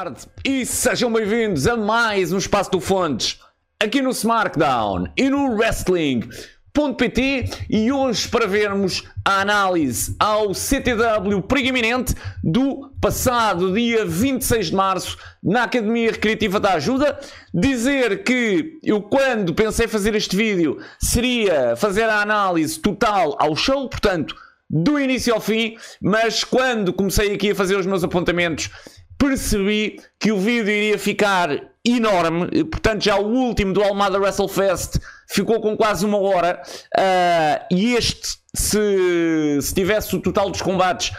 tarde e sejam bem-vindos a mais um Espaço do Fontes aqui no SmackDown e no Wrestling.pt e hoje para vermos a análise ao CTW preeminente do passado dia 26 de março na Academia Recreativa da Ajuda. Dizer que eu quando pensei fazer este vídeo seria fazer a análise total ao show, portanto do início ao fim, mas quando comecei aqui a fazer os meus apontamentos percebi que o vídeo iria ficar enorme, portanto já o último do Almada WrestleFest ficou com quase uma hora uh, e este, se, se tivesse o total dos combates,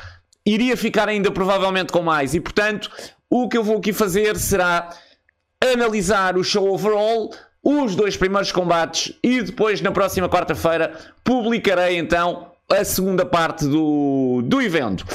iria ficar ainda provavelmente com mais e portanto o que eu vou aqui fazer será analisar o show overall, os dois primeiros combates e depois na próxima quarta-feira publicarei então a segunda parte do, do evento.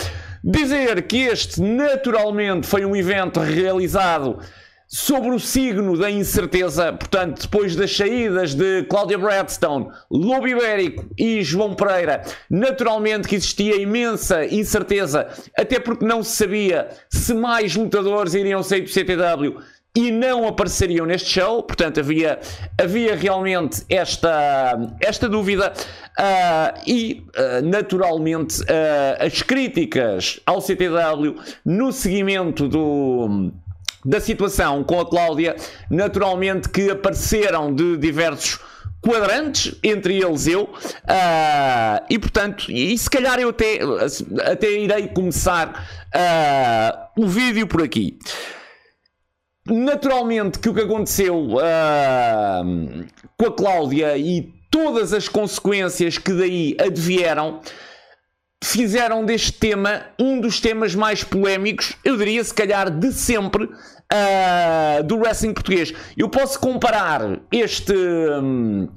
Dizer que este naturalmente foi um evento realizado sobre o signo da incerteza, portanto, depois das saídas de Cláudia Bradstone, Lobo Ibérico e João Pereira, naturalmente que existia imensa incerteza, até porque não se sabia se mais lutadores iriam sair do CTW e não apareceriam neste show, portanto havia, havia realmente esta, esta dúvida uh, e uh, naturalmente uh, as críticas ao CTW no seguimento do, da situação com a Cláudia, naturalmente que apareceram de diversos quadrantes, entre eles eu, uh, e portanto, e se calhar eu até, até irei começar uh, o vídeo por aqui. Naturalmente que o que aconteceu uh, com a Cláudia e todas as consequências que daí advieram fizeram deste tema um dos temas mais polémicos, eu diria se calhar de sempre, uh, do wrestling português. Eu posso comparar este, um,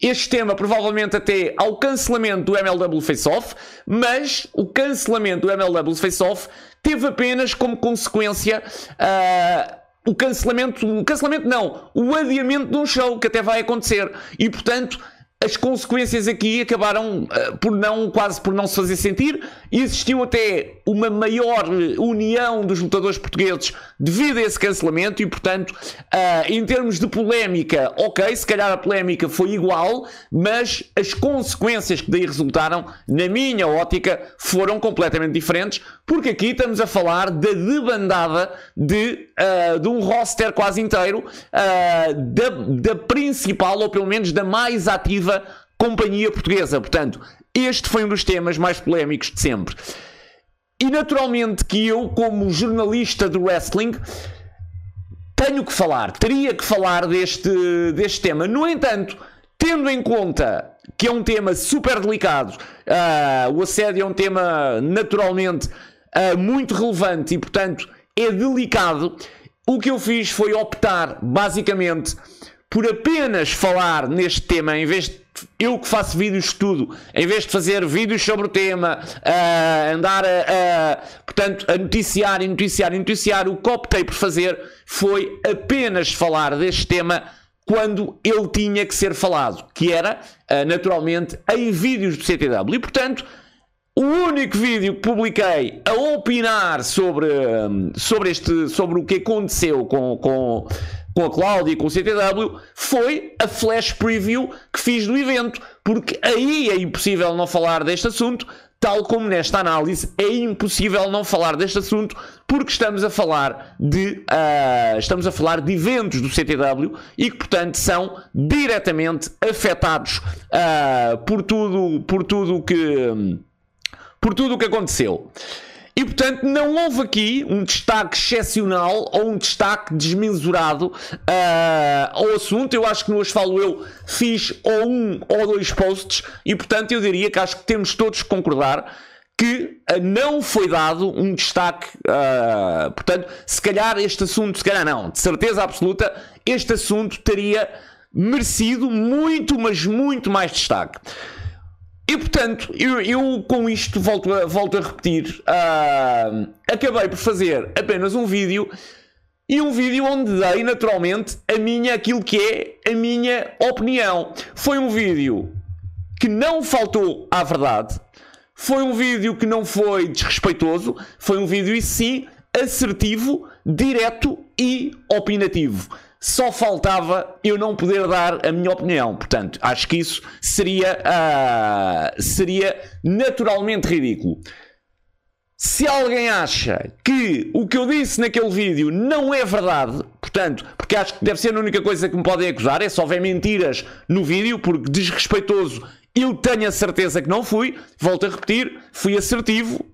este tema provavelmente até ao cancelamento do MLW Face Off, mas o cancelamento do MLW Face Off teve apenas como consequência. Uh, o cancelamento, o cancelamento não, o adiamento de um show que até vai acontecer. E portanto, as consequências aqui acabaram uh, por não, quase por não se fazer sentir. Existiu até uma maior união dos lutadores portugueses devido a esse cancelamento e, portanto, uh, em termos de polémica, ok, se calhar a polémica foi igual, mas as consequências que daí resultaram, na minha ótica, foram completamente diferentes, porque aqui estamos a falar da debandada de, uh, de um roster quase inteiro, da, da principal, ou pelo menos da mais ativa companhia portuguesa. Portanto, este foi um dos temas mais polémicos de sempre. E naturalmente que eu, como jornalista do wrestling, tenho que falar, teria que falar deste, deste tema. No entanto, tendo em conta que é um tema super delicado, uh, o assédio é um tema naturalmente uh, muito relevante e, portanto, é delicado, o que eu fiz foi optar, basicamente, por apenas falar neste tema, em vez de eu que faço vídeos de estudo, em vez de fazer vídeos sobre o tema, uh, andar a, portanto, a noticiar e noticiar e noticiar, o que optei por fazer foi apenas falar deste tema quando ele tinha que ser falado, que era, uh, naturalmente, em vídeos do CTW. E, portanto, o único vídeo que publiquei a opinar sobre, sobre, este, sobre o que aconteceu com, com com a Cláudia e com o CTW foi a flash preview que fiz do evento, porque aí é impossível não falar deste assunto, tal como nesta análise é impossível não falar deste assunto, porque estamos a falar de uh, estamos a falar de eventos do CTW e que portanto são diretamente afetados uh, por tudo por tudo que por tudo o que aconteceu. E portanto não houve aqui um destaque excepcional ou um destaque desmesurado uh, ao assunto. Eu acho que no Hoje Falo Eu fiz ou um ou dois posts e portanto eu diria que acho que temos todos que concordar que uh, não foi dado um destaque. Uh, portanto, se calhar este assunto, se calhar não, de certeza absoluta, este assunto teria merecido muito, mas muito mais destaque. E portanto, eu, eu, com isto volto a, volto a repetir. Uh, acabei por fazer apenas um vídeo e um vídeo onde dei naturalmente a minha, aquilo que é a minha opinião. Foi um vídeo que não faltou à verdade, foi um vídeo que não foi desrespeitoso, foi um vídeo e sim assertivo, direto e opinativo. Só faltava eu não poder dar a minha opinião. Portanto, acho que isso seria, uh, seria naturalmente ridículo. Se alguém acha que o que eu disse naquele vídeo não é verdade, portanto, porque acho que deve ser a única coisa que me podem acusar, é se houver mentiras no vídeo, porque desrespeitoso eu tenho a certeza que não fui, volto a repetir, fui assertivo,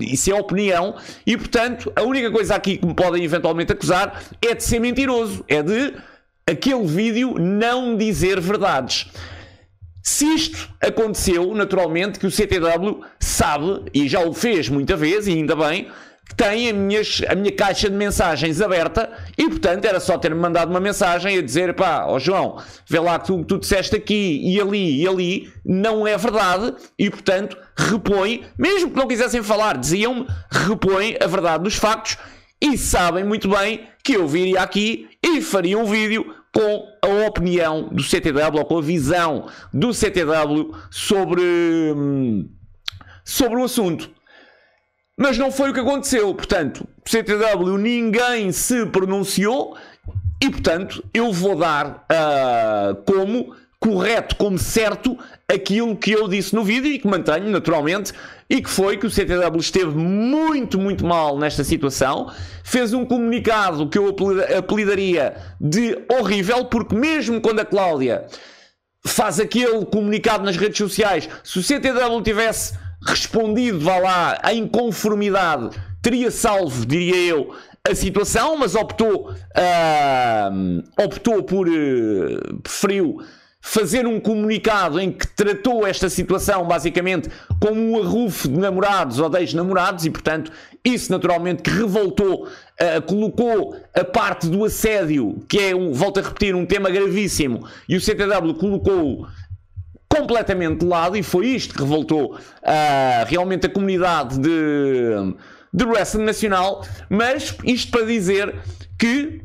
isso é opinião, e portanto a única coisa aqui que me podem eventualmente acusar é de ser mentiroso, é de aquele vídeo não dizer verdades. Se isto aconteceu, naturalmente, que o CTW sabe, e já o fez muita vez, e ainda bem, tem a, minhas, a minha caixa de mensagens aberta e, portanto, era só ter-me mandado uma mensagem a dizer: pá, ó João, vê lá que tu, tu disseste aqui e ali e ali, não é verdade, e, portanto, repõe, mesmo que não quisessem falar, diziam-me, repõe a verdade dos factos e sabem muito bem que eu viria aqui e faria um vídeo com a opinião do CTW ou com a visão do CTW sobre, hum, sobre o assunto. Mas não foi o que aconteceu. Portanto, CTW ninguém se pronunciou e, portanto, eu vou dar uh, como correto, como certo, aquilo que eu disse no vídeo e que mantenho naturalmente, e que foi que o CTW esteve muito, muito mal nesta situação, fez um comunicado que eu apelidaria de horrível, porque mesmo quando a Cláudia faz aquele comunicado nas redes sociais, se o CTW tivesse respondido, vá lá, em conformidade, teria salvo, diria eu, a situação, mas optou, uh, optou por, uh, preferiu fazer um comunicado em que tratou esta situação basicamente como um arrufo de namorados ou ex-namorados e, portanto, isso naturalmente que revoltou, uh, colocou a parte do assédio, que é, um, volto a repetir, um tema gravíssimo, e o CTW colocou completamente de lado e foi isto que revoltou uh, realmente a comunidade de, de wrestling nacional, mas isto para dizer que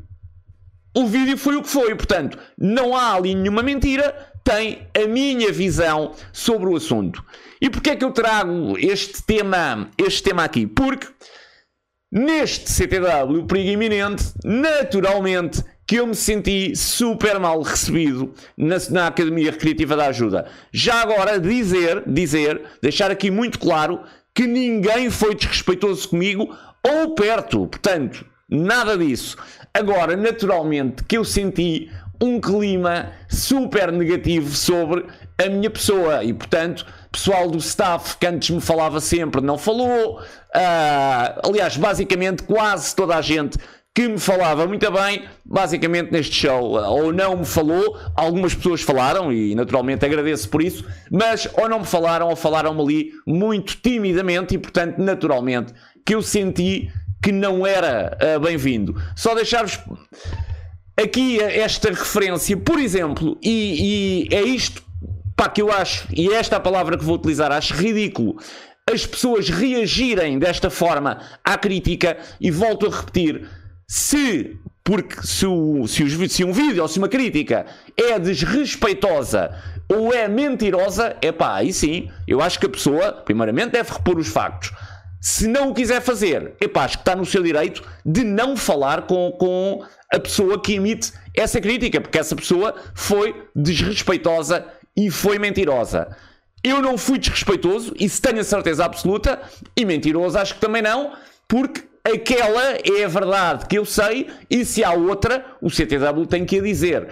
o vídeo foi o que foi, portanto, não há ali nenhuma mentira, tem a minha visão sobre o assunto. E porquê é que eu trago este tema, este tema aqui? Porque neste CTW, perigo iminente, naturalmente que eu me senti super mal recebido na, na, Academia Recreativa da Ajuda. Já agora dizer, dizer, deixar aqui muito claro que ninguém foi desrespeitoso comigo ou perto, portanto, nada disso. Agora, naturalmente, que eu senti um clima super negativo sobre a minha pessoa e, portanto, pessoal do staff que antes me falava sempre não falou. Uh, aliás, basicamente, quase toda a gente que me falava muito bem, basicamente neste show, ou não me falou, algumas pessoas falaram e naturalmente agradeço por isso, mas ou não me falaram ou falaram-me ali muito timidamente e portanto, naturalmente, que eu senti que não era uh, bem-vindo. Só deixar-vos aqui esta referência, por exemplo, e, e é isto pá, que eu acho, e é esta a palavra que vou utilizar, acho ridículo as pessoas reagirem desta forma à crítica, e volto a repetir, se porque se, o, se, os, se, um vídeo ou se uma crítica é desrespeitosa ou é mentirosa, é pá, aí sim, eu acho que a pessoa, primeiramente, deve repor os factos. Se não o quiser fazer, epá, acho que está no seu direito de não falar com, com a pessoa que emite essa crítica, porque essa pessoa foi desrespeitosa e foi mentirosa. Eu não fui desrespeitoso, isso tenho a certeza absoluta, e mentiroso acho que também não, porque aquela é a verdade que eu sei, e se há outra, o CTW tem que a dizer.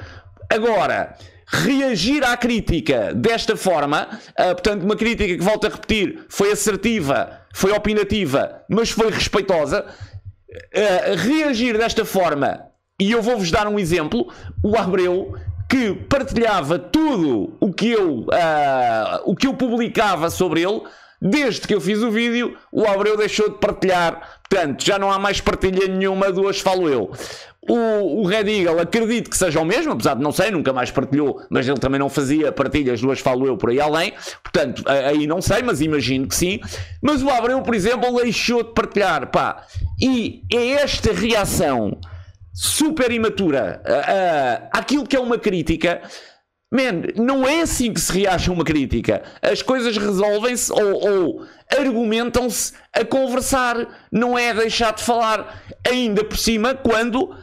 Agora, reagir à crítica desta forma, uh, portanto, uma crítica que, volto a repetir, foi assertiva, foi opinativa, mas foi respeitosa, uh, reagir desta forma, e eu vou-vos dar um exemplo, o Abreu, que partilhava tudo o que eu, uh, o que eu publicava sobre ele, desde que eu fiz o vídeo, o Abreu deixou de partilhar, portanto, já não há mais partilha nenhuma, duas falo eu. O, o Red Eagle acredito que seja o mesmo, apesar de não sei, nunca mais partilhou, mas ele também não fazia partilhas, duas falo eu por aí além, portanto, aí não sei, mas imagino que sim. Mas o Abreu, por exemplo, deixou de partilhar, pá. E é esta reação super imatura uh, uh, àquilo que é uma crítica Man, não é assim que se reage a uma crítica. As coisas resolvem-se ou, ou argumentam-se a conversar. Não é deixar de falar. Ainda por cima, quando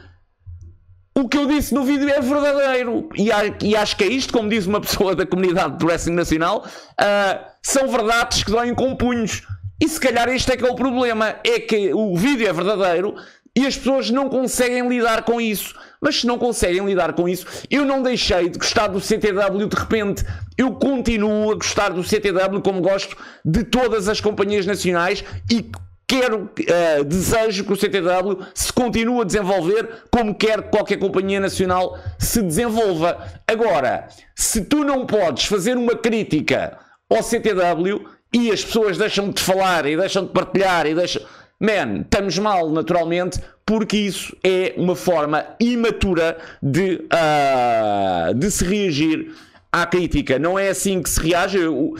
o que eu disse no vídeo é verdadeiro. E, e, acho que é isto, como diz uma pessoa da comunidade do wrestling nacional, uh, são verdades que doem com punhos. E se calhar este é que é o problema. É que o vídeo é verdadeiro e as pessoas não conseguem lidar com isso. Mas se não conseguem lidar com isso, eu não deixei de gostar do CTW de repente. Eu continuo a gostar do CTW como gosto de todas as companhias nacionais e quero, uh, desejo que o CTW se continue a desenvolver como quer que qualquer companhia nacional se desenvolva. Agora, se tu não podes fazer uma crítica ao CTW e as pessoas deixam de falar e deixam de partilhar e deixam Man, estamos mal, naturalmente, porque isso é uma forma imatura de, uh, de se reagir à crítica. Não é assim que se reage. O,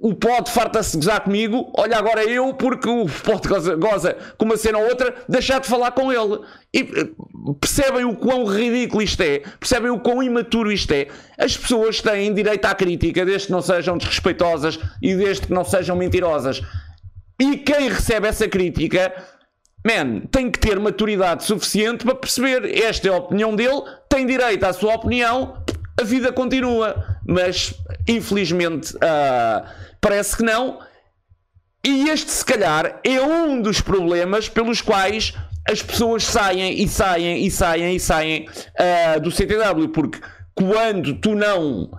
o pod farta-se gozar comigo, olha agora eu, porque o pod goza, goza com uma cena ou outra, deixar de falar com ele. E eh, percebem o quão ridículo isto é, percebem o quão imaturo isto é. As pessoas têm direito à crítica, desde que não sejam desrespeitosas e desde que não sejam mentirosas. E quem recebe essa crítica, man, tem que ter maturidade suficiente para perceber esta é a opinião dele, tem direito à sua opinião, a vida continua. Mas, infelizmente, uh, parece que não. E este, se calhar, é um dos problemas pelos quais as pessoas saem e saem e saem e saem uh, do CTW, porque quando tu não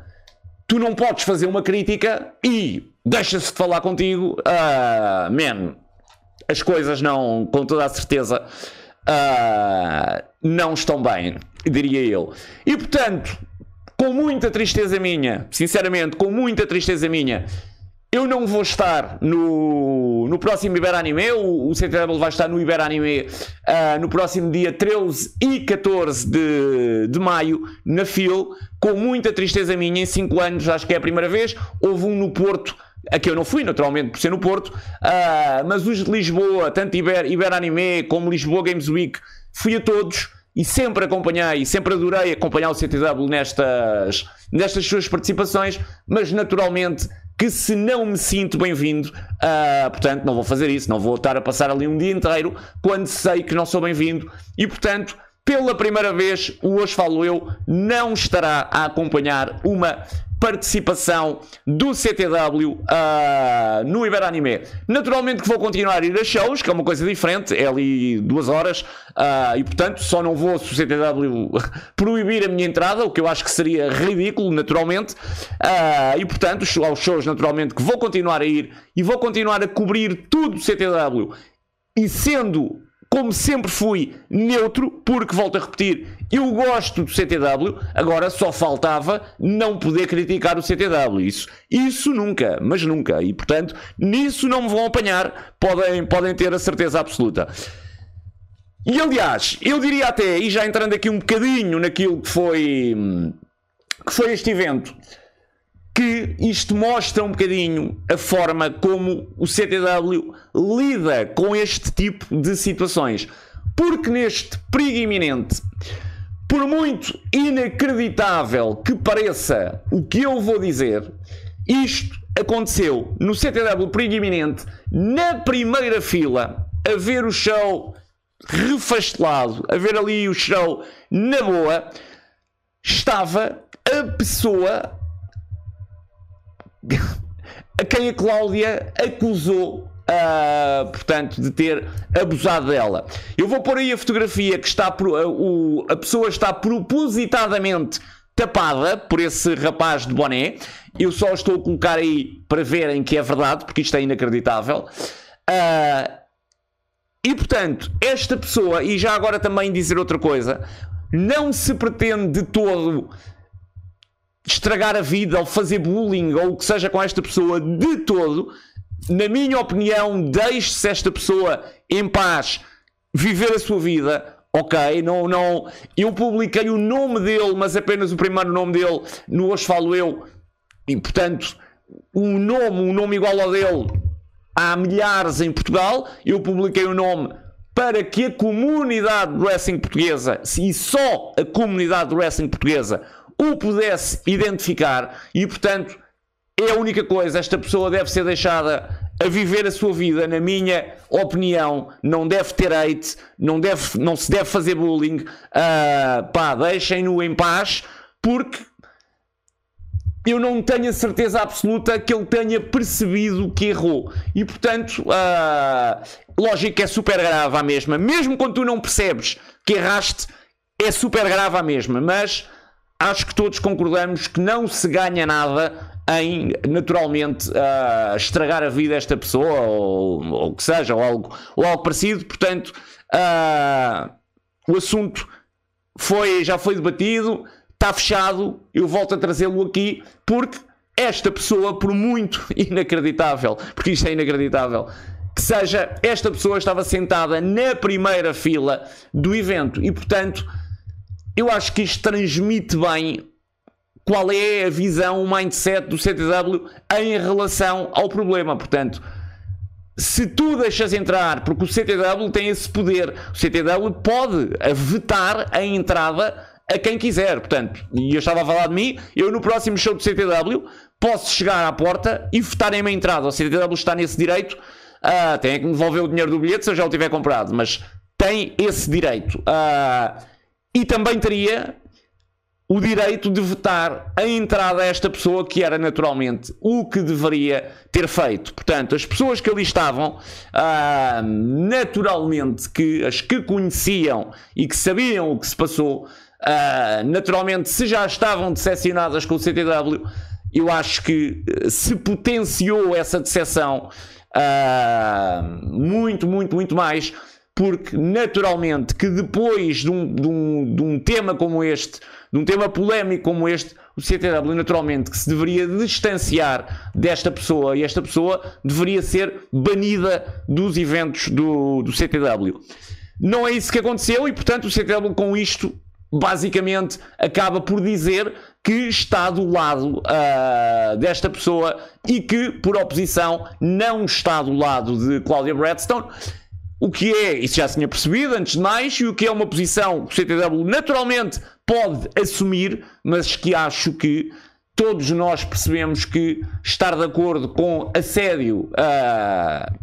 tu não podes fazer uma crítica e deixa-se de falar contigo, uh, man, as coisas não, com toda a certeza, uh, não estão bem, diria eu. E portanto, com muita tristeza minha, sinceramente, com muita tristeza minha, eu não vou estar no, no próximo Iberanime, o, o CTW vai estar no Iberanime uh, no próximo dia 13 e 14 de, de maio, na FIL, com muita tristeza minha, em 5 anos, acho que é a primeira vez, houve um no Porto, Aqui eu não fui, naturalmente, por ser no Porto, uh, mas os de Lisboa, tanto Iber, Iberanime como Lisboa Games Week, fui a todos e sempre acompanhei, sempre adorei acompanhar o CTW nestas, nestas suas participações, mas naturalmente que se não me sinto bem-vindo, uh, portanto não vou fazer isso, não vou estar a passar ali um dia inteiro quando sei que não sou bem-vindo. E portanto pela primeira vez o Hoje Falo Eu não estará a acompanhar uma participação do CTW uh, ah, no Iberanime. Naturalmente que vou continuar a ir a shows, que é uma coisa diferente, é ali duas horas, uh, e portanto só não vou se o CTW proibir a minha entrada, o que eu acho que seria ridículo, naturalmente, uh, e portanto aos shows naturalmente que vou continuar a ir e vou continuar a cobrir tudo do CTW, e sendo como sempre fui neutro, porque volto a repetir, eu gosto do CTW, agora só faltava não poder criticar o CTW. Isso, isso nunca, mas nunca. E portanto, nisso não me vão apanhar, podem, podem ter a certeza absoluta. E aliás, eu diria até, e já entrando aqui um bocadinho naquilo que foi, que foi este evento, que isto mostra um bocadinho a forma como o CTW lida com este tipo de situações. Porque neste perigo iminente, por muito inacreditável que pareça o que eu vou dizer, isto aconteceu no CTW perigo iminente, na primeira fila, a ver o show refastelado, a ver ali o show na boa, estava a pessoa a quem a Cláudia acusou Uh, portanto, de ter abusado dela. Eu vou pôr aí a fotografia que está uh, o, a pessoa está propositadamente tapada por esse rapaz de boné. Eu só estou a colocar aí para verem que é verdade, porque isto é inacreditável. Uh, e portanto, esta pessoa, e já agora também dizer outra coisa, não se pretende de todo estragar a vida ou fazer bullying ou o que seja com esta pessoa de todo, na minha opinião, deixe-se esta pessoa em paz viver a sua vida. Ok, não, não. Eu publiquei o nome dele, mas apenas o primeiro nome dele no Hoje Falo Eu, e portanto, um nome, um nome igual ao dele, há milhares em Portugal. Eu publiquei o nome para que a comunidade do wrestling portuguesa, e só a comunidade do wrestling portuguesa, o pudesse identificar e, portanto, é a única coisa. Esta pessoa deve ser deixada a viver a sua vida, na minha opinião, não deve ter hate, não, deve, não se deve fazer bullying. Uh, pá, deixem-no em paz, porque eu não tenho a certeza absoluta que ele tenha percebido que errou. E portanto, uh, lógico é super grave a mesma. Mesmo quando tu não percebes que erraste, é super grave a mesma. Mas acho que todos concordamos que não se ganha nada em naturalmente uh, estragar a vida desta pessoa ou o que seja, ou algo, ou algo parecido. Portanto, uh, o assunto foi, já foi debatido, está fechado. Eu volto a trazê-lo aqui porque esta pessoa, por muito inacreditável, porque isto é inacreditável, que seja, esta pessoa estava sentada na primeira fila do evento e, portanto, eu acho que isto transmite bem qual é a visão, o mindset do CTW em relação ao problema. Portanto, se tu deixas entrar, porque o CTW tem esse poder, o CTW pode vetar a entrada a quem quiser. Portanto, e eu estava a falar de mim, eu no próximo show do CTW posso chegar à porta e votarem-me a entrada. O CTW está nesse direito. Uh, tem que me devolver o dinheiro do bilhete se eu já o tiver comprado, mas tem esse direito. Uh, e também teria o direito de votar a entrada a esta pessoa que era naturalmente o que deveria ter feito. Portanto, as pessoas que ali estavam, ah, naturalmente, que as que conheciam e que sabiam o que se passou, ah, naturalmente, se já estavam decepcionadas com o CTW, eu acho que eh, se potenciou essa decepção ah, muito, muito, muito mais, porque naturalmente que depois de um, de um, de um tema como este de um tema polémico como este, o CTW naturalmente que se deveria distanciar desta pessoa e esta pessoa deveria ser banida dos eventos do, do CTW. Não é isso que aconteceu e, portanto, o CTW com isto basicamente acaba por dizer que está do lado uh, desta pessoa e que, por oposição, não está do lado de Cláudia Bradstone. O que é, isso já se tinha percebido antes de mais, e o que é uma posição que o CTW naturalmente pode assumir, mas que acho que todos nós percebemos que estar de acordo com assédio. Uh,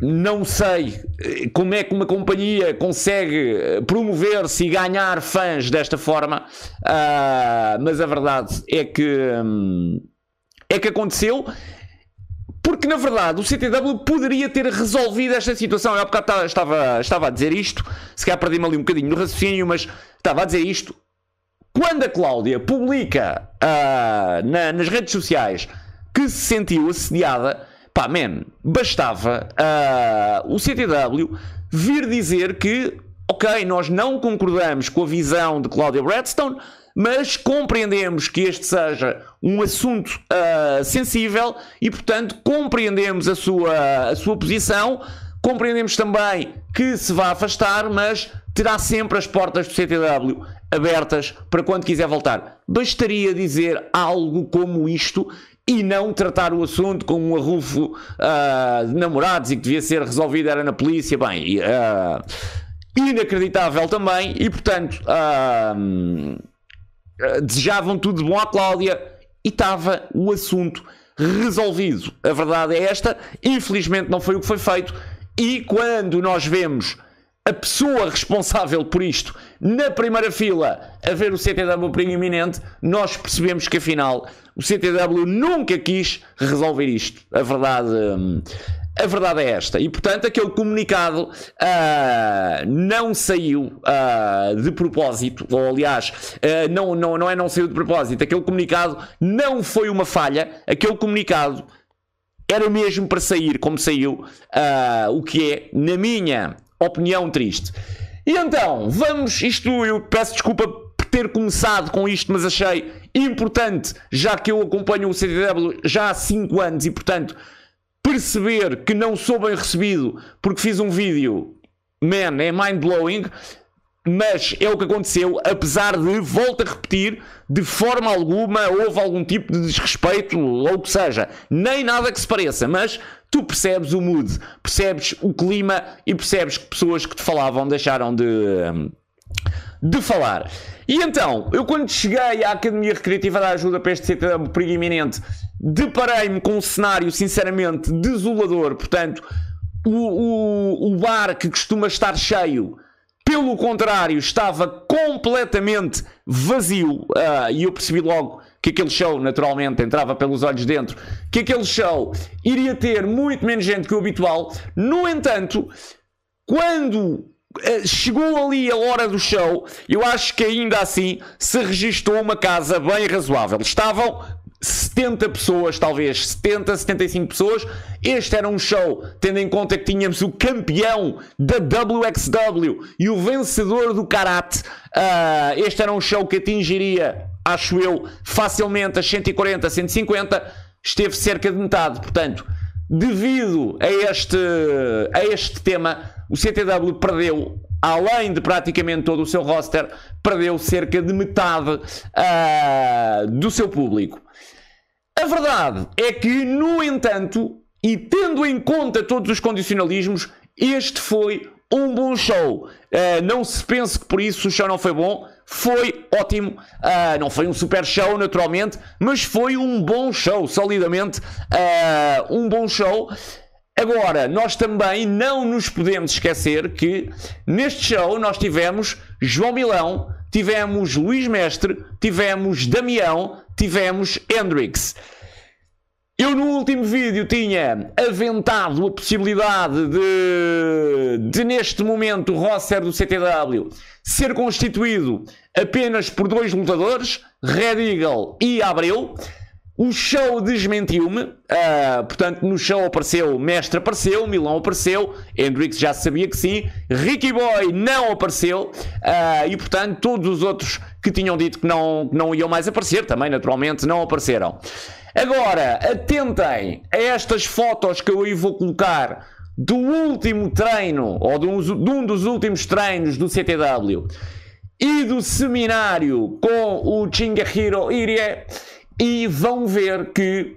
não sei eh, como é que uma companhia consegue eh, promover-se e ganhar fãs desta forma, uh, mas a verdade é que hum, é que aconteceu porque, na verdade, o CTW poderia ter resolvido esta situação. Eu há bocado estava, estava a dizer isto, se calhar perdi-me ali um bocadinho no raciocínio, mas estava a dizer isto. Quando a Cláudia publica uh, na, nas redes sociais que se sentiu assediada, pá, man, bastava uh, o CTW vir dizer que, ok, nós não concordamos com a visão de Cláudia Bradstone, mas compreendemos que este seja um assunto uh, sensível e, portanto, compreendemos a sua, a sua posição, compreendemos também que se vai afastar, mas terá sempre as portas do CTW abertas para quando quiser voltar. Bastaria dizer algo como isto e não tratar o assunto como um arrufo uh, de namorados e que devia ser resolvido era na polícia. Bem, uh, inacreditável também e, portanto. Uh, desejavam tudo de bom à Cláudia e estava o assunto resolvido. A verdade é esta, infelizmente não foi o que foi feito, e quando nós vemos a pessoa responsável por isto na primeira fila a ver o CTW preeminente, nós percebemos que afinal o CTW nunca quis resolver isto. A verdade. A verdade é esta. E, portanto, aquele comunicado uh, não saiu uh, de propósito, ou aliás, uh, não, não, não é não saiu de propósito, aquele comunicado não foi uma falha, aquele comunicado era mesmo para sair como saiu, o que é, na minha opinião, triste. E então, vamos, isto eu peço desculpa por ter começado com isto, mas achei importante, já que eu acompanho o CDW já há 5 anos e, portanto, perceber que não sou bem recebido porque fiz um vídeo, man, é mind-blowing, mas é o que aconteceu, apesar de, volto a repetir, de forma alguma houve algum tipo de desrespeito ou o que seja, nem nada que se pareça, mas tu percebes o mood, percebes o clima e percebes que pessoas que te falavam deixaram de de falar. E então, eu quando cheguei à Academia Recreativa da Ajuda para este CTW perigo iminente, deparei-me com um cenário sinceramente desolador. Portanto, o, o, o bar que costuma estar cheio pelo contrário, estava completamente vazio. Uh, e eu percebi logo que aquele show, naturalmente, entrava pelos olhos dentro, que aquele show iria ter muito menos gente que o habitual. No entanto, quando uh, chegou ali a hora do show, eu acho que ainda assim se registrou uma casa bem razoável. Estavam 70 pessoas, talvez 70, 75 pessoas. Este era um show, tendo em conta que tínhamos o campeão da WXW e o vencedor do Karate. Uh, este era um show que atingiria, acho eu, facilmente as 140, 150. Esteve cerca de metade, portanto, devido a este, a este tema, o CTW perdeu além de praticamente todo o seu roster, perdeu cerca de metade uh, do seu público. A verdade é que, no entanto, e tendo em conta todos os condicionalismos, este foi um bom show. Uh, não se pense que por isso o show não foi bom. Foi ótimo. Uh, não foi um super show, naturalmente, mas foi um bom show, solidamente. Uh, um bom show. Agora, nós também não nos podemos esquecer que neste show nós tivemos João Milão, tivemos Luís Mestre, tivemos Damião, tivemos Hendrix. Eu no último vídeo tinha aventado a possibilidade de, de neste momento o roster do CTW ser constituído apenas por dois lutadores, Red Eagle e Abreu. O show desmentiu-me, uh, portanto, no show apareceu, Mestre apareceu, Milão apareceu, Hendrix já sabia que sim, Ricky Boy não apareceu, uh, e portanto, todos os outros que tinham dito que não, que não iam mais aparecer, também naturalmente não apareceram. Agora, atentem a estas fotos que eu aí vou colocar do último treino, ou de um, de um dos últimos treinos do CTW, e do seminário com o Chingahiro Irie e vão ver que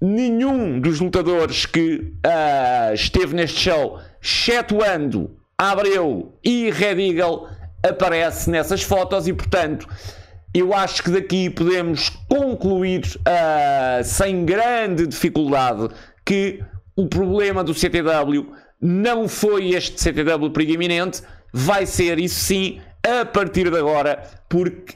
nenhum dos lutadores que uh, esteve neste show, excetuando Abreu e Red Eagle, aparece nessas fotos e, portanto, eu acho que daqui podemos concluir uh, sem grande dificuldade que o problema do CTW não foi este CTW preeminente, vai ser, isso sim, a partir de agora, porque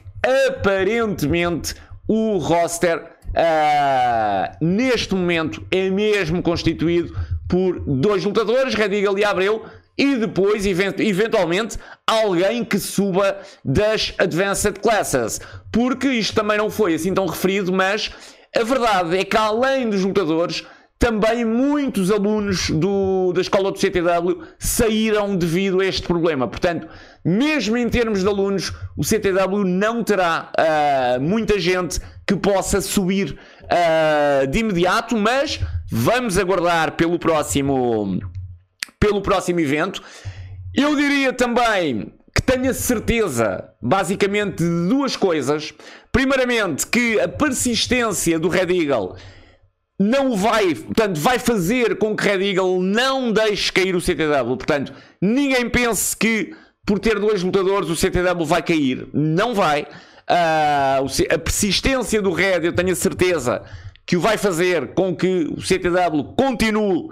aparentemente o roster uh, neste momento é mesmo constituído por dois lutadores, Radigal e Abreu, e depois, eventualmente, alguém que suba das Advanced Classes. Porque isto também não foi assim tão referido, mas a verdade é que além dos lutadores, também muitos alunos do, da escola do CTW saíram devido a este problema. Portanto, mesmo em termos de alunos, o CTW não terá uh, muita gente que possa subir uh, de imediato, mas vamos aguardar pelo próximo, pelo próximo evento. Eu diria também que tenha certeza, basicamente, de duas coisas. Primeiramente, que a persistência do Red Eagle não vai, portanto, vai fazer com que Red Eagle não deixe cair o CTW. Portanto, ninguém pense que por ter dois lutadores o CTW vai cair. Não vai. Uh, a persistência do Red, eu tenho a certeza que o vai fazer com que o CTW continue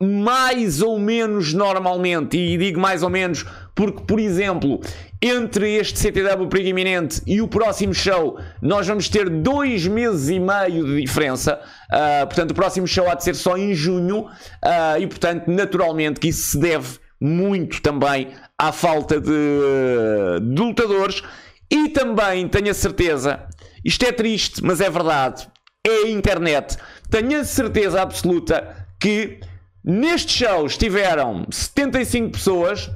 mais ou menos normalmente, e digo mais ou menos porque, por exemplo, entre este CTW perigo iminente e o próximo show, nós vamos ter dois meses e meio de diferença. Uh, portanto, o próximo show há de ser só em junho, uh, e portanto, naturalmente, que isso se deve muito também à falta de, de lutadores. E também tenho a certeza, isto é triste, mas é verdade, é a internet. Tenho a certeza absoluta que Neste show estiveram 75 pessoas,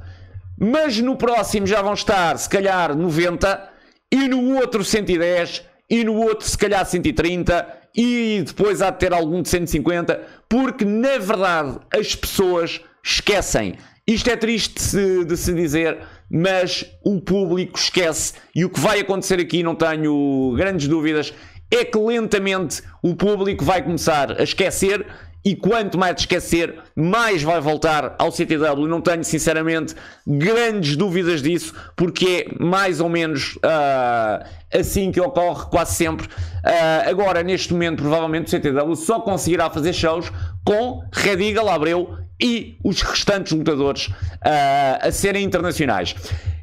mas no próximo já vão estar se calhar 90 e no outro 110 e no outro se calhar 130 e depois há de ter algum de 150, porque na verdade as pessoas esquecem. Isto é triste de se, de se dizer, mas o público esquece e o que vai acontecer aqui, não tenho grandes dúvidas, é que lentamente o público vai começar a esquecer e quanto mais esquecer, mais vai voltar ao CTW. Não tenho, sinceramente, grandes dúvidas disso, porque é mais ou menos uh, assim que ocorre quase sempre. Uh, agora, neste momento, provavelmente o CTW só conseguirá fazer shows com Red Eagle, Abreu e os restantes lutadores uh, a serem internacionais.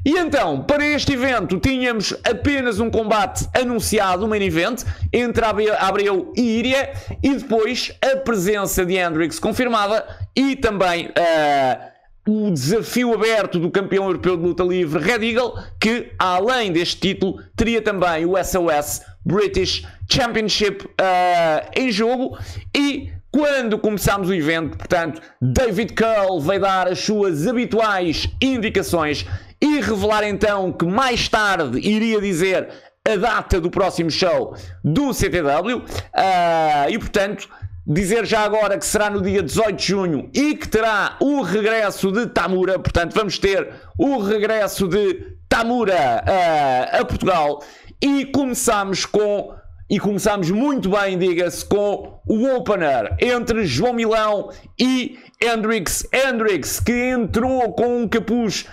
E então, para este evento, tínhamos apenas um combate anunciado, um main event, entre Abreu e Iria, e depois a presença de Hendrix confirmada e também uh, o desafio aberto do campeão europeu de luta livre Red Eagle, que além deste título teria também o SOS British Championship uh, em jogo. E quando começámos o evento, portanto, David Curl vai dar as suas habituais indicações e revelar então que mais tarde iria dizer a data do próximo show do CTW uh, ah, e portanto dizer já agora que será no dia 18 de junho e que terá o regresso de Tamura, portanto vamos ter o regresso de Tamura uh, a Portugal e começamos com e começamos muito bem, diga-se, com o opener entre João Milão e Hendrix. Hendrix que entrou com um capuz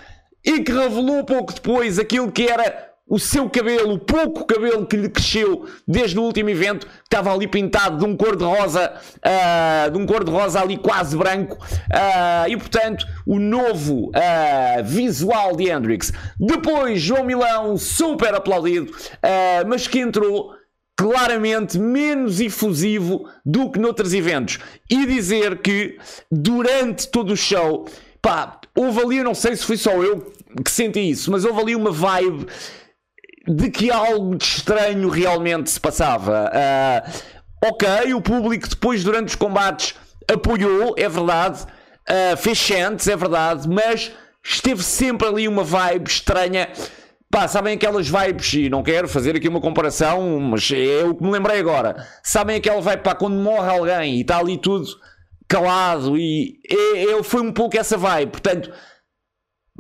e que revelou pouco depois aquilo que era o seu cabelo, o pouco cabelo que lhe cresceu desde o último evento, que estava ali pintado de um cor de rosa, uh, de um cor de rosa ali quase branco, uh, e portanto o novo uh, visual de Hendrix. Depois João Milão, super aplaudido, mas que entrou claramente menos efusivo do que noutros eventos. E dizer que durante todo o show, pá, houve ali, eu não sei se foi só eu que senti isso, mas houve ali uma vibe de que algo de estranho realmente se passava. Uh, ok, o público depois, durante os combates, apoiou, é verdade, uh, fez chantes, é verdade, mas esteve sempre ali uma vibe estranha. Pá, sabem aquelas vibes, e não quero fazer aqui uma comparação, mas é o que me lembrei agora. Sabem aquela vibe, pá, quando morre alguém e está ali tudo calado, e é, é, foi um pouco essa vibe. Portanto,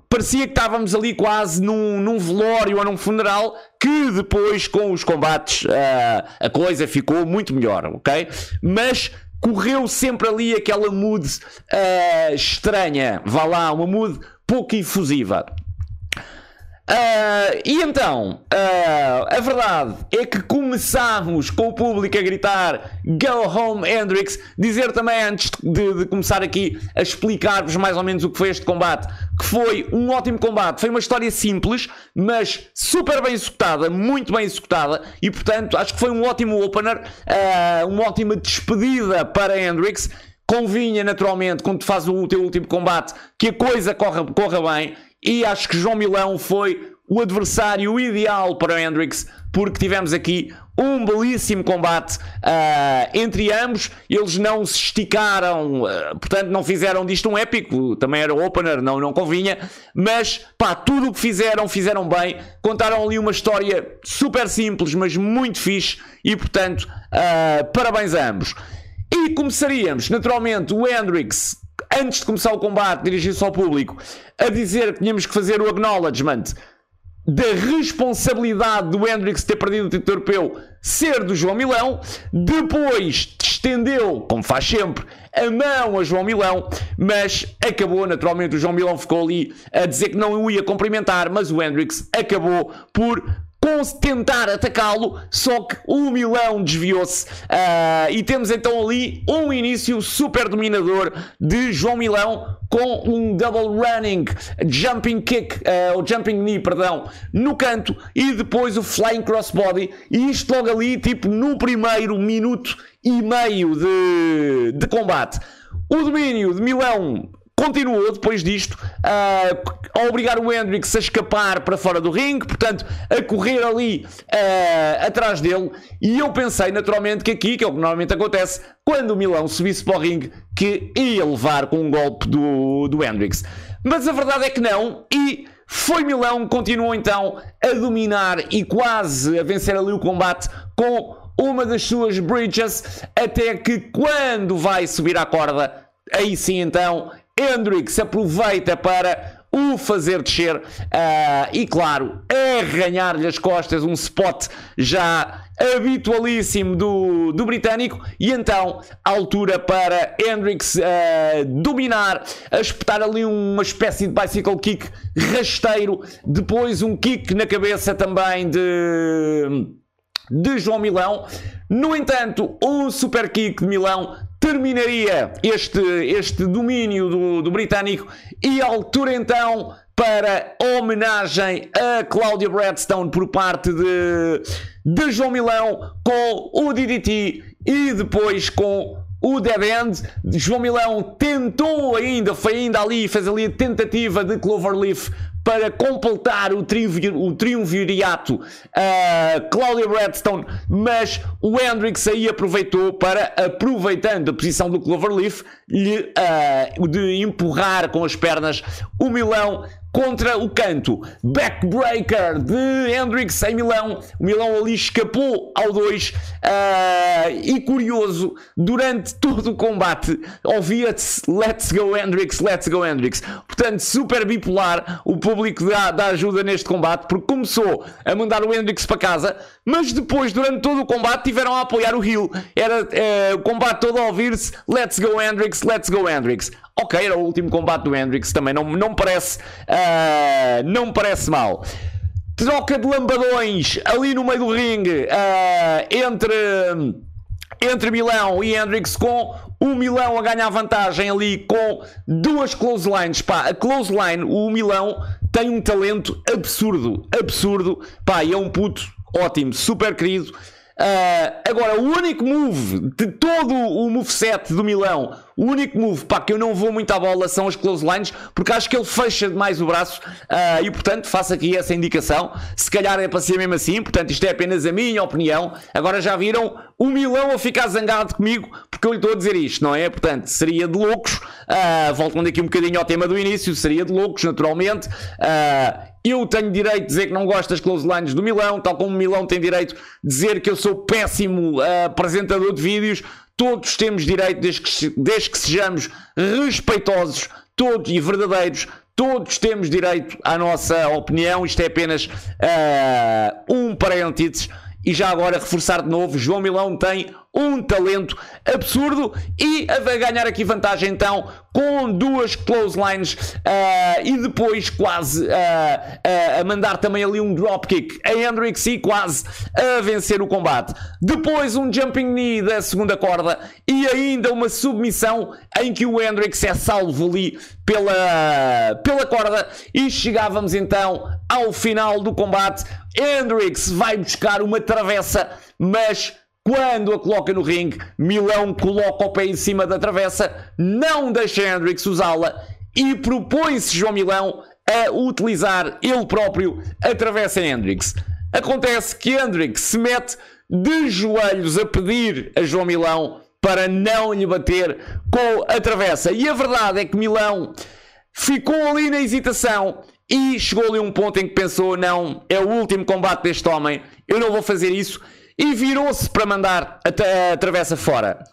parecia que estávamos ali quase num, num velório ou num funeral, que depois com os combates uh, a coisa ficou muito melhor, ok? Mas correu sempre ali aquela mood uh, estranha, vá lá, uma mood pouco efusiva. Uh, e então, uh, a verdade é que começámos com o público a gritar Go Home Hendrix. Dizer também, antes de, de começar aqui a explicar-vos mais ou menos o que foi este combate, que foi um ótimo combate. Foi uma história simples, mas super bem executada, muito bem executada. E portanto, acho que foi um ótimo opener, uh, uma ótima despedida para Hendrix convinha naturalmente, quando faz o teu último combate, que a coisa corra, corra bem e acho que João Milão foi o adversário ideal para o Hendrix, porque tivemos aqui um belíssimo combate uh, entre ambos. Eles não se esticaram, uh, portanto, não fizeram disto um épico. Também era opener, não, não convinha. Mas, pá, tudo o que fizeram, fizeram bem. Contaram ali uma história super simples, mas muito fixe. E, portanto, uh, parabéns a ambos. E começaríamos, naturalmente, o Hendrix antes de começar o combate, dirigir-se ao público, a dizer que tínhamos que fazer o acknowledgement da responsabilidade do Hendrix ter perdido o título europeu ser do João Milão, depois estendeu, como faz sempre, a mão a João Milão, mas acabou, naturalmente, o João Milão ficou ali a dizer que não o ia cumprimentar, mas o Hendrix acabou por tentar atacá-lo, só que o Milão desviou-se uh, e temos então ali um início super dominador de João Milão com um double running jumping kick, uh, ou jumping knee, perdão, no canto e depois o flying crossbody e isto logo ali, tipo no primeiro minuto e meio de, de combate. O domínio de Milão continuou depois disto a obrigar o Hendrix a escapar para fora do ringue, portanto, a correr ali uh, atrás dele. E eu pensei naturalmente que aqui, que é o que normalmente acontece, quando o Milão subisse para o ringue, que ia levar com um golpe do, do Hendrix. Mas a verdade é que não, e foi Milão que continuou então a dominar e quase a vencer ali o combate com uma das suas bridges, até que quando vai subir à corda, aí sim então Hendrix aproveita para o fazer descer uh, e, claro, arranhar-lhe as costas, um spot já habitualíssimo do, do britânico e então altura para Hendrix uh, dominar, a espetar ali uma espécie de bicycle kick rasteiro, depois um kick na cabeça também de, de João Milão. No entanto, o super kick de Milão terminaria este, este domínio do, do britânico e a altura então para homenagem a Cláudia Bradstone por parte de, de João Milão com o DDT e depois com o Dead End. João Milão tentou ainda, foi ainda ali, fez ali a tentativa de Cloverleaf para completar o, o triunvirato uh, Cláudia Redstone, mas o Hendrix aí aproveitou para, aproveitando a posição do Cloverleaf, lhe, uh, de empurrar com as pernas o Milão contra o canto. Backbreaker de Hendrix em Milão. O Milão ali escapou ao 2. Uh, ah, e curioso, durante todo o combate, ouvia-se Let's go Hendrix, Let's go Hendrix. Portanto, super bipolar. O público dá, ajuda neste combate porque começou a mandar o Hendrix para casa, mas depois, durante todo o combate, tiveram a apoiar o Hill. Era uh, o combate todo a ouvir-se Let's go Hendrix, Let's go Hendrix. Ok, era o último combate do Hendrix, também não, não, parece, uh, não parece mal. Troca de lambadões ali no meio do ringue uh, entre, entre Milão e Hendrix com o Milão a ganhar vantagem ali com duas close lines. Pá, a close line, o Milão tem um talento absurdo, absurdo. Pá, e é um puto ótimo, super querido. Uh, agora, o único move de todo o moveset do Milão, o único move para que eu não vou muito à bola são as close lines, porque acho que ele fecha demais o braço uh, e, portanto, faço aqui essa indicação. Se calhar é para ser mesmo assim, portanto, isto é apenas a minha opinião. Agora já viram o Milão a ficar zangado comigo porque eu lhe estou a dizer isto, não é? Portanto, seria de loucos. Uh, voltando aqui um bocadinho ao tema do início, seria de loucos, naturalmente. Uh, eu tenho direito de dizer que não gosto das close lines do Milão, tal como o Milão tem direito de dizer que eu sou péssimo uh, apresentador de vídeos. Todos temos direito, desde que, desde que sejamos respeitosos, todos e verdadeiros, todos temos direito à nossa opinião. Isto é apenas uh, um parênteses. E já agora reforçar de novo, João Milão tem um talento absurdo e a ganhar aqui vantagem então com duas close lines uh, e depois quase uh, uh, a mandar também ali um dropkick a Hendrix e quase a vencer o combate. Depois um jumping knee da segunda corda e ainda uma submissão em que o Hendrix é salvo ali pela, pela corda e chegávamos então ao final do combate. Hendrix vai buscar uma travessa, mas quando a coloca no ringue, Milão coloca o pé em cima da travessa, não deixa Hendrix usá-la e propõe-se João Milão a utilizar ele próprio a travessa Hendrix. Acontece que Hendrix se mete de joelhos a pedir a João Milão para não lhe bater com a travessa. E a verdade é que Milão ficou ali na hesitação e chegou ali um ponto em que pensou: não, é o último combate deste homem, eu não vou fazer isso e virou-se para mandar a, a travessa fora.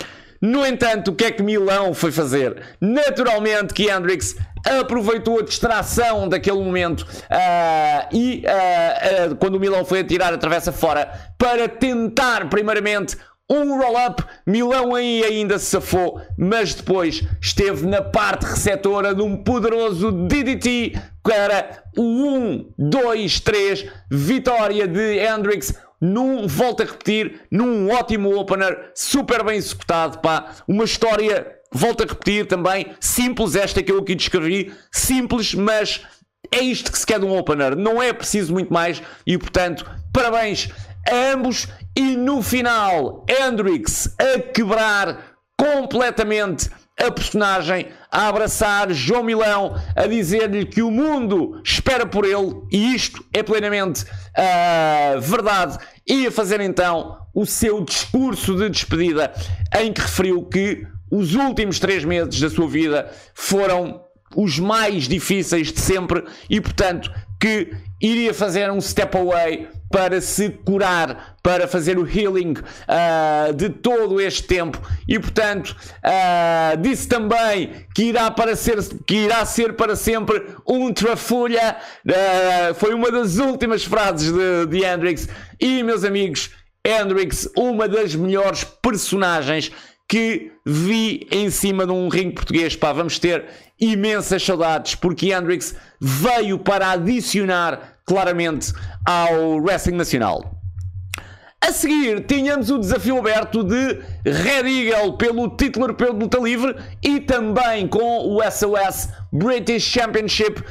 No entanto, o que é que Milão foi fazer? Naturalmente que Hendrix aproveitou a distração daquele momento uh, e uh, uh, quando o Milão foi atirar a travessa fora para tentar primeiramente um roll-up, Milão aí ainda se safou, mas depois esteve na parte receptora de um poderoso DDT para o 1, 2, 3, vitória de Hendrix num, volto a repetir, num ótimo opener, super bem executado, pá, uma história, volto a repetir também, simples, esta que eu aqui descrevi, simples, mas é isto que se quer de um opener, não é preciso muito mais e, portanto, parabéns a ambos e no final, Hendrix a quebrar completamente a personagem a abraçar João Milão, a dizer-lhe que o mundo espera por ele, e isto é plenamente uh, verdade, e a fazer então o seu discurso de despedida, em que referiu que os últimos três meses da sua vida foram os mais difíceis de sempre e, portanto, que iria fazer um step away para se curar, para fazer o healing uh, de todo este tempo. E portanto uh, disse também que irá, para ser, que irá ser para sempre um trafulha. Uh, foi uma das últimas frases de, de Hendrix. E meus amigos Hendrix, uma das melhores personagens que vi em cima de um ringue português. Pá, vamos ter imensas saudades porque Hendrix veio para adicionar claramente ao Wrestling Nacional. A seguir, tínhamos o desafio aberto de Red Eagle pelo título europeu de luta livre e também com o SOS British Championship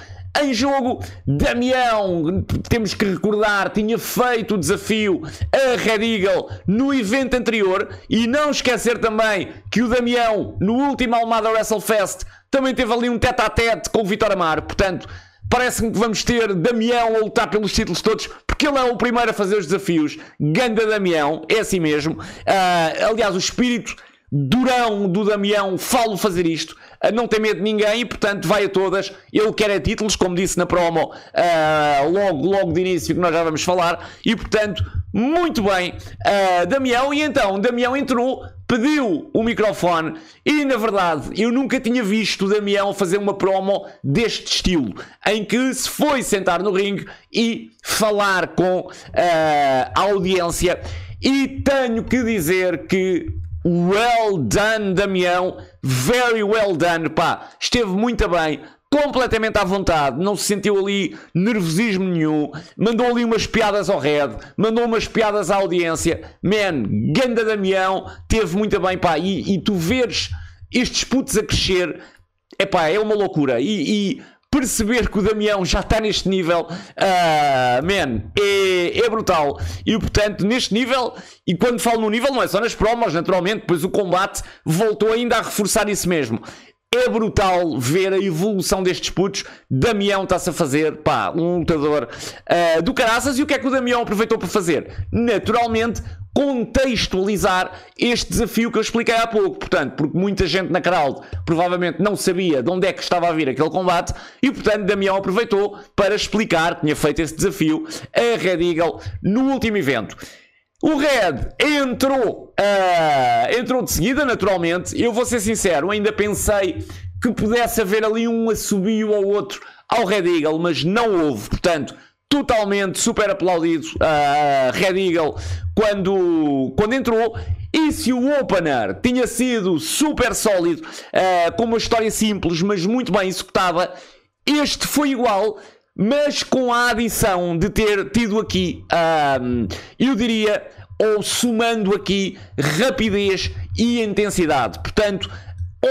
em jogo, Damião, temos que recordar, tinha feito o desafio a Red Eagle no evento anterior e não esquecer também que o Damião, no último Almada WrestleFest, também teve ali um tete a tete com o Vitor Amar. Portanto, parece-me que vamos ter Damião a lutar pelos títulos todos, porque ele é o primeiro a fazer os desafios. Ganda Damião, é assim mesmo. Uh, aliás, o espírito durão do Damião falo fazer isto, não tem medo de ninguém e portanto vai a todas. Ele quer é títulos, como disse na promo uh, logo, logo de início que nós já vamos falar, e portanto, muito bem, uh, Damião, e então Damião entrou, pediu o microfone e na verdade eu nunca tinha visto o Damião fazer uma promo deste estilo, em que se foi sentar no ringue e falar com uh, a audiência. E tenho que dizer que Well done, Damião. Very well done. Pá, esteve muito bem. Completamente à vontade, não se sentiu ali nervosismo nenhum. Mandou ali umas piadas ao Red, mandou umas piadas à audiência. Man, ganda Damião, teve muito bem, pá. E, e tu veres estes putos a crescer, é pá, é uma loucura. E, e perceber que o Damião já está neste nível, uh, man, é, é brutal. E portanto, neste nível, e quando falo no nível, não é só nas promos, naturalmente, pois o combate voltou ainda a reforçar isso mesmo. É brutal ver a evolução destes putos. Damião está-se a fazer, pá, um lutador uh, do caraças. E o que é que o Damião aproveitou para fazer? Naturalmente, contextualizar este desafio que eu expliquei há pouco. Portanto, porque muita gente na crowd provavelmente não sabia de onde é que estava a vir aquele combate e, portanto, Damião aproveitou para explicar que tinha feito esse desafio a Red Eagle no último evento. O Red entrou, uh, entrou de seguida, naturalmente. Eu vou ser sincero, ainda pensei que pudesse haver ali um assobio ou outro ao Red Eagle, mas não houve. Portanto, totalmente super aplaudido uh, Red Eagle quando, quando entrou. E se o opener tinha sido super sólido, uh, com uma história simples, mas muito bem executada, este foi igual, mas com a adição de ter tido aqui, uh, eu diria, ou somando aqui rapidez e intensidade. Portanto,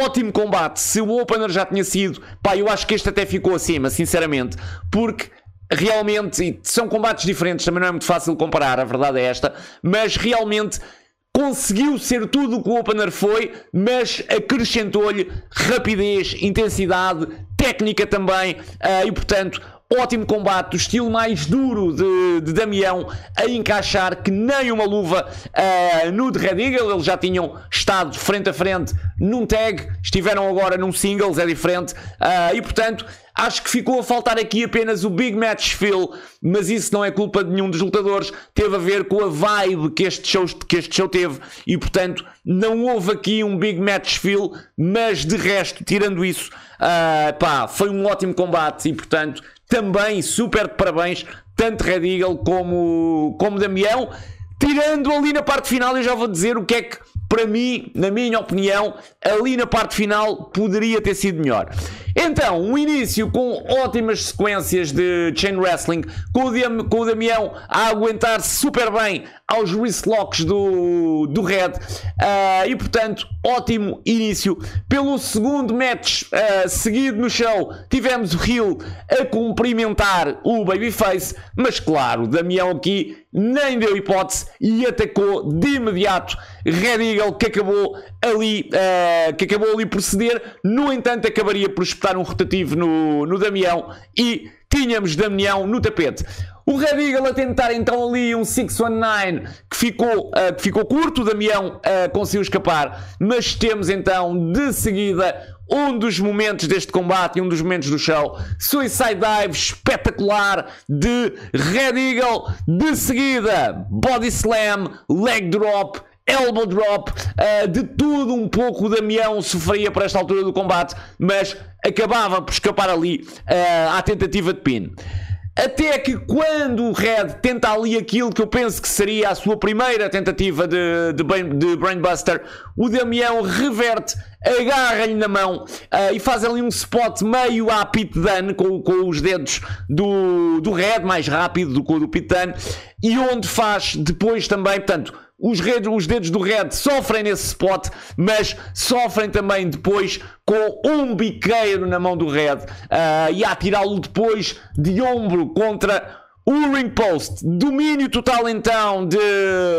ótimo combate. Se o opener já tinha sido, pá, eu acho que este até ficou acima, sinceramente, porque realmente são combates diferentes, também não é muito fácil comparar, a verdade é esta, mas realmente conseguiu ser tudo o que o opener foi, mas acrescentou-lhe rapidez, intensidade, técnica também, uh, e portanto ótimo combate, o estilo mais duro de, de Damião a encaixar que nem uma luva uh, no de Red Eagle, eles já tinham estado frente a frente num tag, estiveram agora num singles, é diferente, uh, e portanto acho que ficou a faltar aqui apenas o Big Match Feel, mas isso não é culpa de nenhum dos lutadores, teve a ver com a vibe que este show, que este show teve, e portanto não houve aqui um Big Match Feel, mas de resto, tirando isso, uh, pá, foi um ótimo combate, e portanto também super de parabéns, tanto Red Eagle como, como Damião. Tirando ali na parte final, eu já vou dizer o que é que, para mim, na minha opinião, ali na parte final poderia ter sido melhor. Então, um início com ótimas sequências de chain wrestling, com o, com o Damião a aguentar super bem aos wristlocks do, do Red, uh, e portanto, ótimo início. Pelo segundo match uh, seguido no show, tivemos o Hill a cumprimentar o Babyface, mas claro, Damião aqui nem deu hipótese e atacou de imediato Red Eagle que acabou ali uh, que acabou ali por ceder, no entanto acabaria por espetar um rotativo no, no Damião e tínhamos Damião no tapete. O Red Eagle a tentar então ali um 619 que ficou, uh, que ficou curto, o Damião uh, conseguiu escapar, mas temos então de seguida um dos momentos deste combate e um dos momentos do show. Suicide Dive espetacular de Red Eagle. De seguida, Body Slam, Leg Drop elbow drop, uh, de tudo um pouco o Damião sofria para esta altura do combate, mas acabava por escapar ali uh, à tentativa de pin. Até que quando o Red tenta ali aquilo que eu penso que seria a sua primeira tentativa de, de, de Brainbuster, o Damião reverte, agarra-lhe na mão uh, e faz ali um spot meio à Pit Dunne com, com os dedos do, do Red mais rápido do que o do Pit Dunne e onde faz depois também, portanto, os, red, os dedos do Red sofrem nesse spot, mas sofrem também depois com um biqueiro na mão do Red uh, e a tirá-lo depois de ombro contra o ring post. Domínio total então de,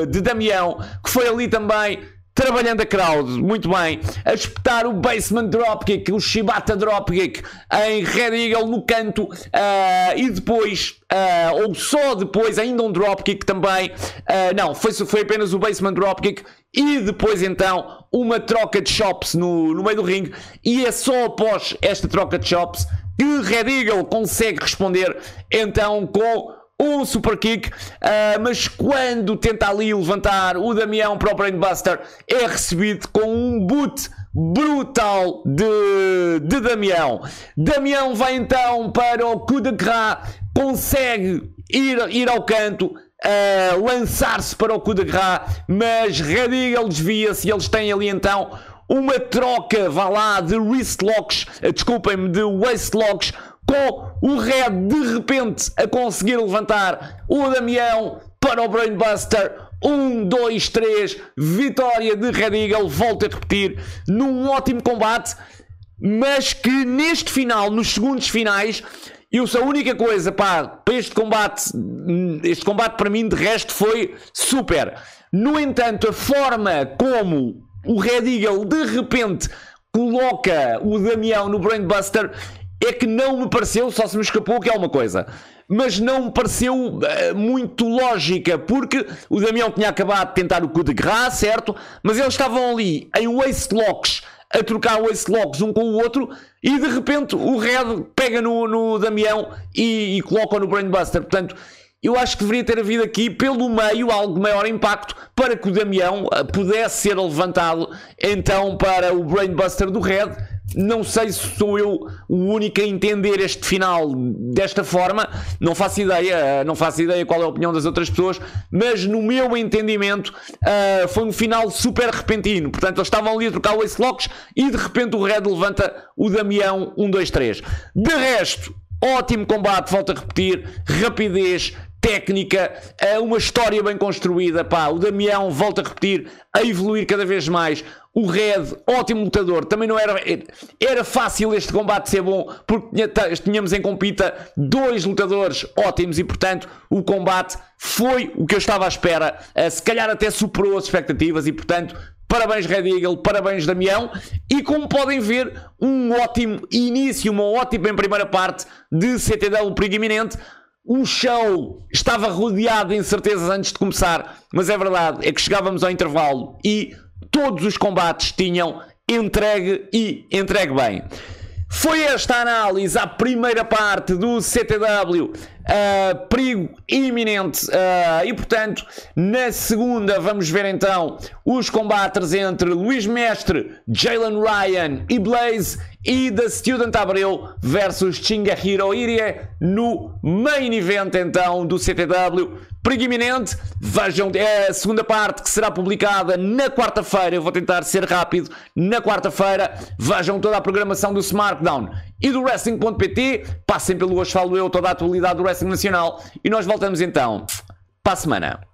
de Damião, que foi ali também trabalhando a crowd, muito bem, a espetar o basement dropkick, o Shibata dropkick em Red Eagle no canto uh, e depois, uh, ou só depois, ainda um dropkick também, uh, não, foi, foi apenas o basement dropkick e depois então uma troca de chops no, no meio do ringue e é só após esta troca de chops que Red Eagle consegue responder então com um super kick, uh, mas quando tenta ali levantar o Damião para o Brainbuster, é recebido com um boot brutal de, de Damião. Damião vai então para o coup de gras, consegue ir, ir ao canto, uh, lançar-se para o coup de gras, mas Eagle desvia-se e eles têm ali então uma troca, vá lá, de wrist locks, uh, desculpem-me, de waist locks, com o Red de repente a conseguir levantar o Damião para o Brainbuster. 1, 2, 3, vitória de Red Eagle, volto a repetir, num ótimo combate, mas que neste final, nos segundos finais, eu sou a única coisa pá, para este combate, este combate para mim de resto foi super. No entanto, a forma como o Red Eagle de repente coloca o Damião no Brainbuster é que não me pareceu, só se me escapou que é uma coisa, mas não me pareceu uh, muito lógica, porque o Damião tinha acabado de tentar o coup de graça, certo? Mas eles estavam ali em waist locks, a trocar waist locks um com o outro, e de repente o Red pega no, no Damião e, e coloca no Brainbuster. Portanto, eu acho que deveria ter havido aqui, pelo meio, algo de maior impacto para que o Damião uh, pudesse ser levantado então para o Brainbuster do Red não sei se sou eu o único a entender este final desta forma, não faço ideia, não faço ideia qual é a opinião das outras pessoas, mas no meu entendimento uh, foi um final super repentino. Portanto, eles estavam ali a trocar o Ace Locks e de repente o Red levanta o Damião 1, 2, 3. De resto, ótimo combate, volto a repetir, rapidez, técnica, uma história bem construída. Pá, o Damião, volto a repetir, a evoluir cada vez mais. O Red, ótimo lutador, também não era. Era fácil este combate ser bom, porque tínhamos em compita dois lutadores ótimos e, portanto, o combate foi o que eu estava à espera. Se calhar até superou as expectativas e, portanto, Parabéns Red Eagle, parabéns Damião. E como podem ver, um ótimo início, uma ótima em primeira parte de CTW perigo iminente. O show estava rodeado de incertezas antes de começar, mas é verdade, é que chegávamos ao intervalo e todos os combates tinham entregue e entregue bem. Foi esta análise à primeira parte do CTW, uh, perigo iminente, uh, e portanto, na segunda vamos ver então os combates entre Luís Mestre, Jalen Ryan e Blaze e da Student Abreu versus Chingahiro Irie no main event então do CTW. Perigo iminente, vejam é a segunda parte que será publicada na quarta-feira. Eu vou tentar ser rápido. Na quarta-feira, vejam toda a programação do SmackDown e do Wrestling.pt. Passem pelo Hoje Falo Eu, toda a atualidade do Wrestling Nacional. E nós voltamos então para a semana.